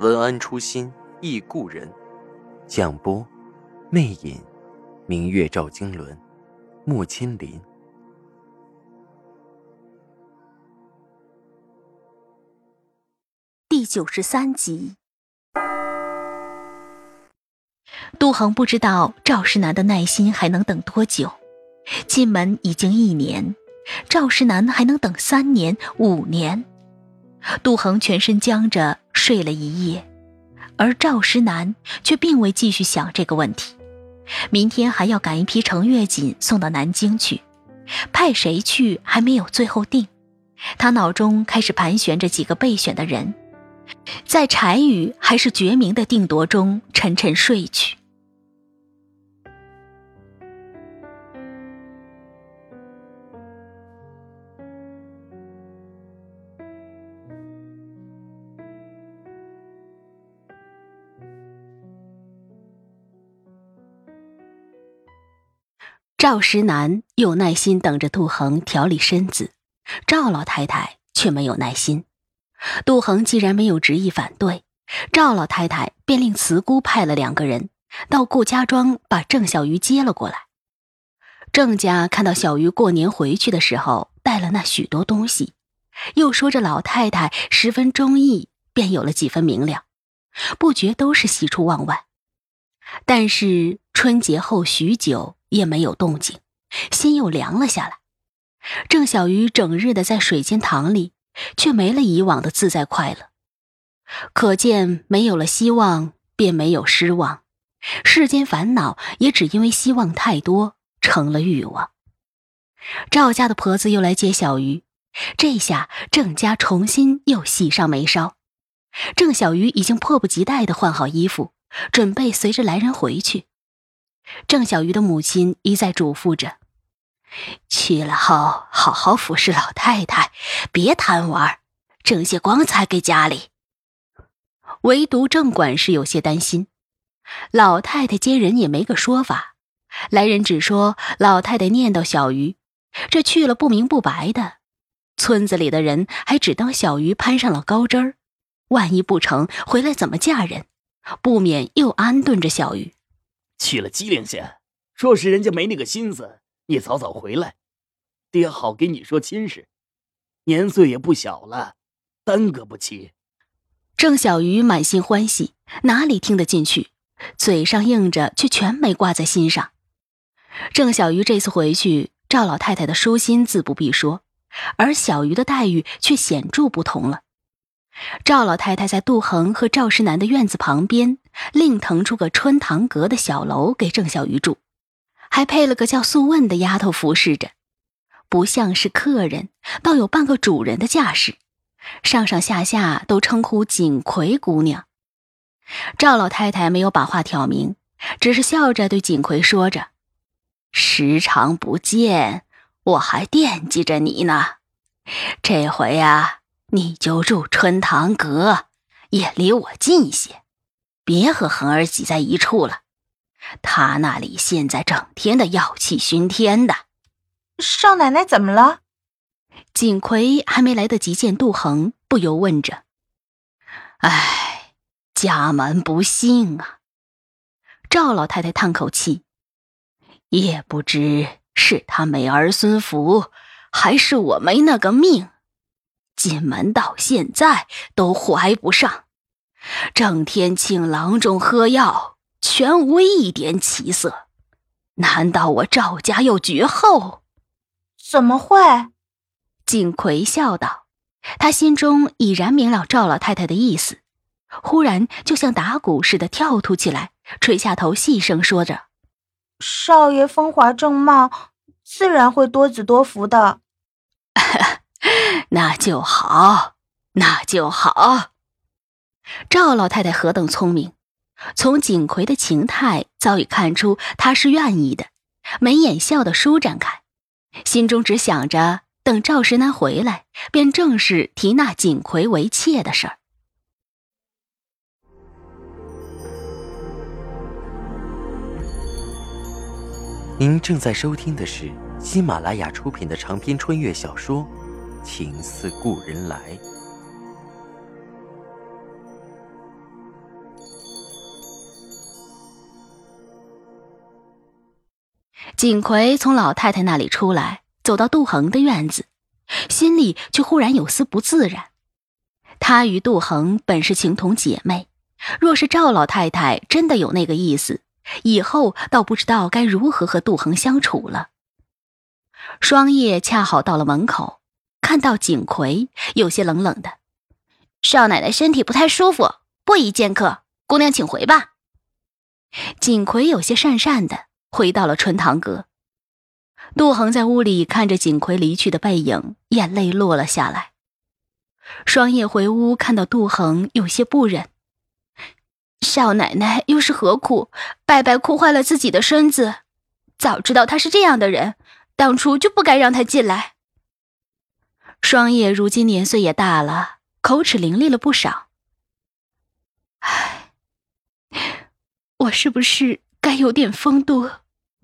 文安初心忆故人，蒋波，魅影，明月照经纶，木千林。第九十三集，杜恒不知道赵世南的耐心还能等多久。进门已经一年，赵世南还能等三年、五年。杜恒全身僵着。睡了一夜，而赵石南却并未继续想这个问题。明天还要赶一批程月锦送到南京去，派谁去还没有最后定。他脑中开始盘旋着几个备选的人，在柴宇还是觉明的定夺中沉沉睡去。赵石南有耐心等着杜恒调理身子，赵老太太却没有耐心。杜恒既然没有执意反对，赵老太太便令慈姑派了两个人到顾家庄把郑小鱼接了过来。郑家看到小鱼过年回去的时候带了那许多东西，又说这老太太十分中意，便有了几分明了，不觉都是喜出望外。但是春节后许久。也没有动静，心又凉了下来。郑小鱼整日的在水间塘里，却没了以往的自在快乐。可见没有了希望，便没有失望。世间烦恼也只因为希望太多，成了欲望。赵家的婆子又来接小鱼，这下郑家重新又喜上眉梢。郑小鱼已经迫不及待的换好衣服，准备随着来人回去。郑小鱼的母亲一再嘱咐着：“去了后，好好服侍老太太，别贪玩，挣些光彩给家里。”唯独郑管事有些担心。老太太接人也没个说法，来人只说老太太念叨小鱼，这去了不明不白的，村子里的人还只当小鱼攀上了高枝儿，万一不成，回来怎么嫁人？不免又安顿着小鱼。去了机灵些，若是人家没那个心思，你早早回来，爹好给你说亲事。年岁也不小了，耽搁不起。郑小鱼满心欢喜，哪里听得进去？嘴上应着，却全没挂在心上。郑小鱼这次回去，赵老太太的舒心自不必说，而小鱼的待遇却显著不同了。赵老太太在杜恒和赵世南的院子旁边，另腾出个春堂阁的小楼给郑小鱼住，还配了个叫素问的丫头服侍着，不像是客人，倒有半个主人的架势，上上下下都称呼锦葵姑娘。赵老太太没有把话挑明，只是笑着对锦葵说着：“时常不见，我还惦记着你呢，这回呀。”你就住春堂阁，也离我近些，别和恒儿挤在一处了。他那里现在整天的药气熏天的。少奶奶怎么了？锦葵还没来得及见杜恒，不由问着：“唉，家门不幸啊。”赵老太太叹口气，也不知是他没儿孙福，还是我没那个命。进门到现在都怀不上，整天请郎中喝药，全无一点起色。难道我赵家要绝后？怎么会？锦葵笑道，他心中已然明了赵老太太的意思，忽然就像打鼓似的跳突起来，垂下头细声说着：“少爷风华正茂，自然会多子多福的。”那就好，那就好。赵老太太何等聪明，从锦葵的情态早已看出她是愿意的，眉眼笑得舒展开，心中只想着等赵石南回来，便正式提纳锦葵为妾的事儿。您正在收听的是喜马拉雅出品的长篇穿越小说《情似故人来》。景葵从老太太那里出来，走到杜恒的院子，心里却忽然有丝不自然。她与杜恒本是情同姐妹，若是赵老太太真的有那个意思，以后倒不知道该如何和杜恒相处了。双叶恰好到了门口，看到景葵，有些冷冷的：“少奶奶身体不太舒服，不宜见客，姑娘请回吧。”景葵有些讪讪的。回到了春堂阁，杜恒在屋里看着景葵离去的背影，眼泪落了下来。双叶回屋看到杜恒，有些不忍。少奶奶又是何苦，白白哭坏了自己的身子？早知道他是这样的人，当初就不该让他进来。双叶如今年岁也大了，口齿伶俐了不少。唉，我是不是该有点风度？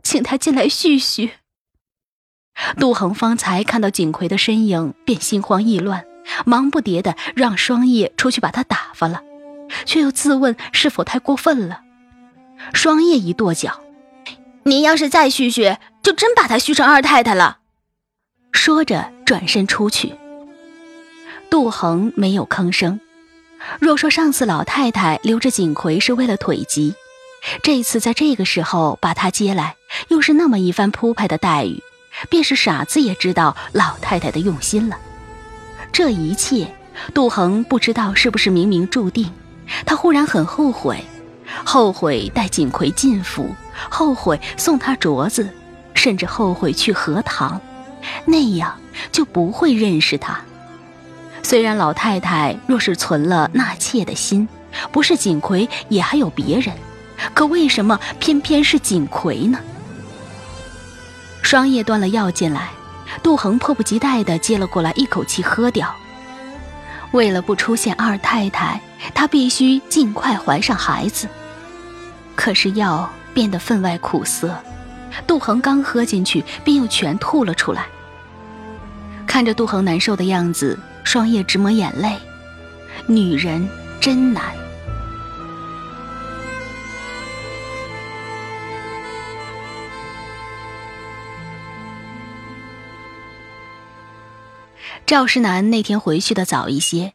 请他进来叙叙。杜恒方才看到景葵的身影，便心慌意乱，忙不迭的让双叶出去把他打发了，却又自问是否太过分了。双叶一跺脚：“您要是再叙叙，就真把他叙成二太太了。”说着转身出去。杜恒没有吭声。若说上次老太太留着景葵是为了腿疾，这次在这个时候把他接来。又是那么一番铺排的待遇，便是傻子也知道老太太的用心了。这一切，杜恒不知道是不是冥冥注定。他忽然很后悔，后悔带锦葵进府，后悔送他镯子，甚至后悔去荷塘，那样就不会认识他。虽然老太太若是存了纳妾的心，不是锦葵也还有别人，可为什么偏偏是锦葵呢？双叶端了药进来，杜恒迫不及待地接了过来，一口气喝掉。为了不出现二太太，他必须尽快怀上孩子。可是药变得分外苦涩，杜恒刚喝进去，便又全吐了出来。看着杜恒难受的样子，双叶直抹眼泪。女人真难。赵世南那天回去的早一些，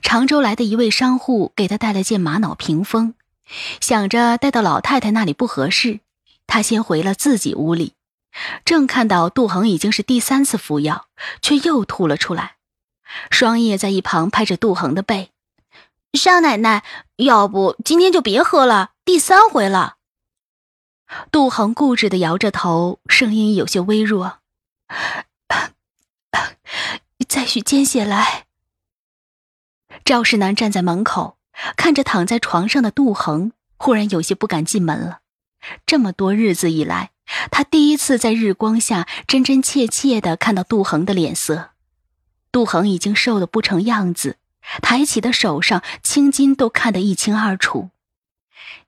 常州来的一位商户给他带了件玛瑙屏风，想着带到老太太那里不合适，他先回了自己屋里。正看到杜恒已经是第三次服药，却又吐了出来。双叶在一旁拍着杜恒的背：“少奶奶，要不今天就别喝了，第三回了。”杜恒固执的摇着头，声音有些微弱。再续间血来。赵世南站在门口，看着躺在床上的杜恒，忽然有些不敢进门了。这么多日子以来，他第一次在日光下真真切切的看到杜恒的脸色。杜恒已经瘦得不成样子，抬起的手上青筋都看得一清二楚，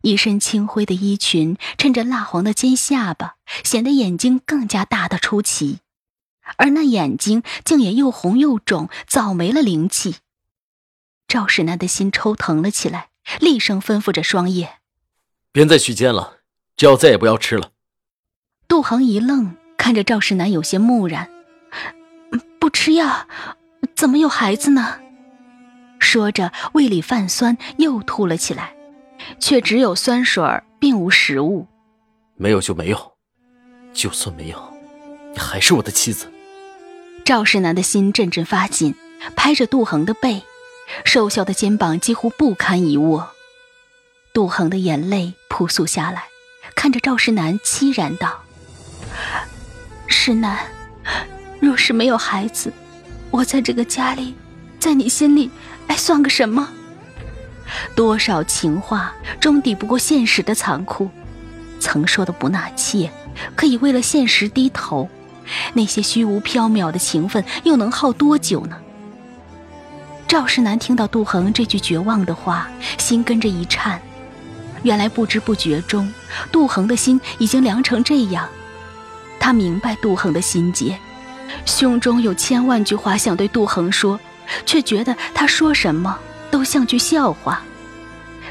一身青灰的衣裙衬着蜡黄的尖下巴，显得眼睛更加大得出奇。而那眼睛竟也又红又肿，早没了灵气。赵世南的心抽疼了起来，厉声吩咐着双叶：“别再续煎了，这药再也不要吃了。”杜恒一愣，看着赵世南，有些木然：“不吃药，怎么有孩子呢？”说着，胃里泛酸，又吐了起来，却只有酸水并无食物。没有就没有，就算没有，你还是我的妻子。赵世南的心阵阵发紧，拍着杜恒的背，瘦小的肩膀几乎不堪一握。杜恒的眼泪扑簌下来，看着赵世南凄然道：“世南，若是没有孩子，我在这个家里，在你心里，还算个什么？”多少情话终抵不过现实的残酷。曾说的不纳妾，可以为了现实低头，那些虚无缥缈的情分又能耗多久呢？赵世南听到杜恒这句绝望的话，心跟着一颤。原来不知不觉中，杜恒的心已经凉成这样。他明白杜恒的心结，胸中有千万句话想对杜恒说，却觉得他说什么都像句笑话。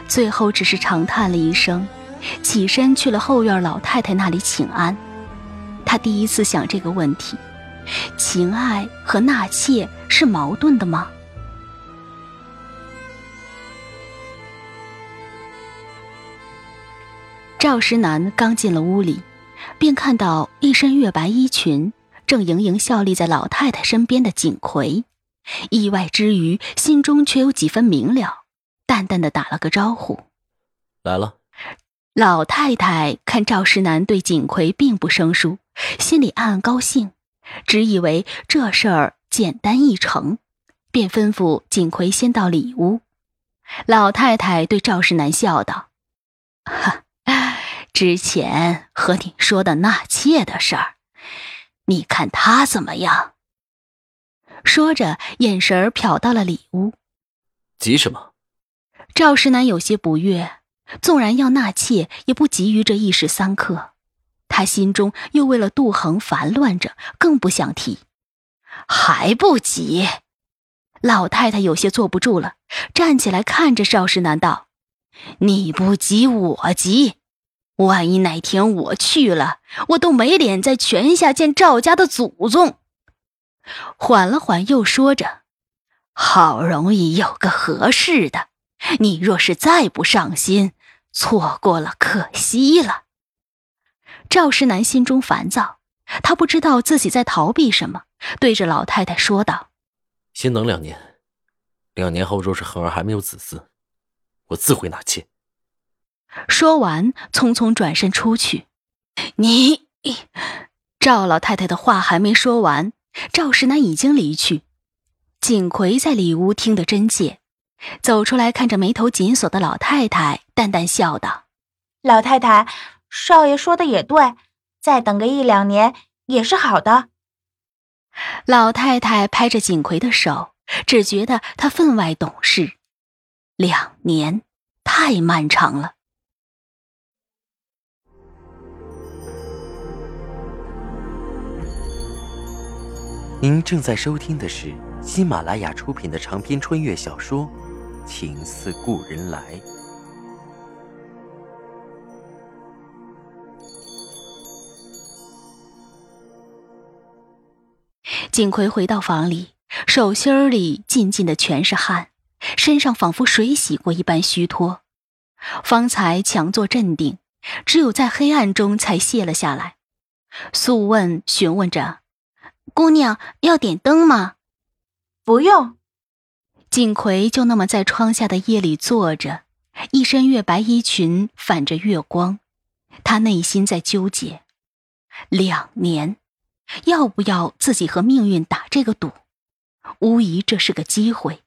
最后只是长叹了一声，起身去了后院老太太那里请安。他第一次想这个问题：情爱和纳妾是矛盾的吗？赵石南刚进了屋里，便看到一身月白衣裙，正盈盈笑立在老太太身边的景葵。意外之余，心中却有几分明了，淡淡的打了个招呼：“来了。”老太太看赵石南对锦葵并不生疏，心里暗暗高兴，只以为这事儿简单易成，便吩咐锦葵先到里屋。老太太对赵石南笑道：“哈。”之前和你说的纳妾的事儿，你看他怎么样？说着，眼神瞟到了里屋。急什么？赵石南有些不悦。纵然要纳妾，也不急于这一时三刻。他心中又为了杜恒烦乱着，更不想提。还不急？老太太有些坐不住了，站起来看着赵世南道：“你不急，我急。”万一哪天我去了，我都没脸在泉下见赵家的祖宗。缓了缓，又说着：“好容易有个合适的，你若是再不上心，错过了可惜了。”赵石南心中烦躁，他不知道自己在逃避什么，对着老太太说道：“先等两年，两年后若是恒儿还没有子嗣，我自会纳妾。”说完，匆匆转身出去。你，赵老太太的话还没说完，赵石南已经离去。锦葵在里屋听得真切，走出来看着眉头紧锁的老太太，淡淡笑道：“老太太，少爷说的也对，再等个一两年也是好的。”老太太拍着锦葵的手，只觉得她分外懂事。两年，太漫长了。您正在收听的是喜马拉雅出品的长篇穿越小说《情似故人来》。景葵回到房里，手心儿里浸浸的全是汗，身上仿佛水洗过一般虚脱。方才强作镇定，只有在黑暗中才卸了下来。素问询问着。姑娘要点灯吗？不用。锦葵就那么在窗下的夜里坐着，一身月白衣裙反着月光，她内心在纠结：两年，要不要自己和命运打这个赌？无疑这是个机会。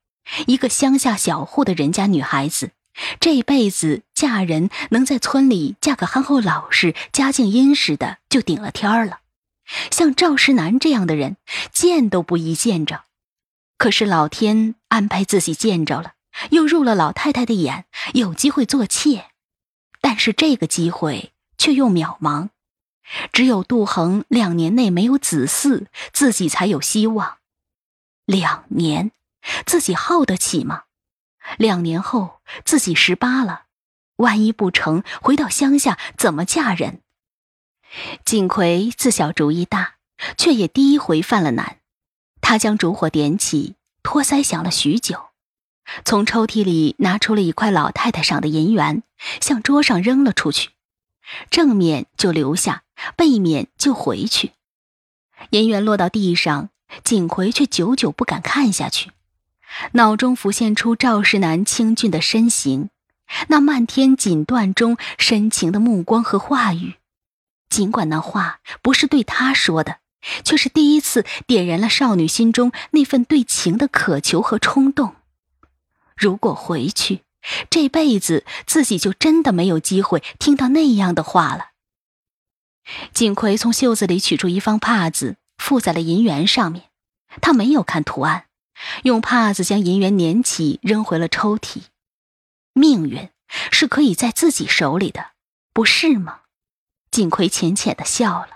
一个乡下小户的人家女孩子，这辈子嫁人能在村里嫁个憨厚老实、家境殷实的，就顶了天儿了。像赵世南这样的人，见都不宜见着。可是老天安排自己见着了，又入了老太太的眼，有机会做妾。但是这个机会却又渺茫，只有杜恒两年内没有子嗣，自己才有希望。两年，自己耗得起吗？两年后自己十八了，万一不成，回到乡下怎么嫁人？景葵自小主意大，却也第一回犯了难。他将烛火点起，托腮想了许久，从抽屉里拿出了一块老太太赏的银元，向桌上扔了出去。正面就留下，背面就回去。银元落到地上，锦葵却久久不敢看下去，脑中浮现出赵世南清俊的身形，那漫天锦缎中深情的目光和话语。尽管那话不是对他说的，却是第一次点燃了少女心中那份对情的渴求和冲动。如果回去，这辈子自己就真的没有机会听到那样的话了。锦葵从袖子里取出一方帕子，附在了银元上面。他没有看图案，用帕子将银元粘起，扔回了抽屉。命运是可以在自己手里的，不是吗？锦葵浅浅的笑了。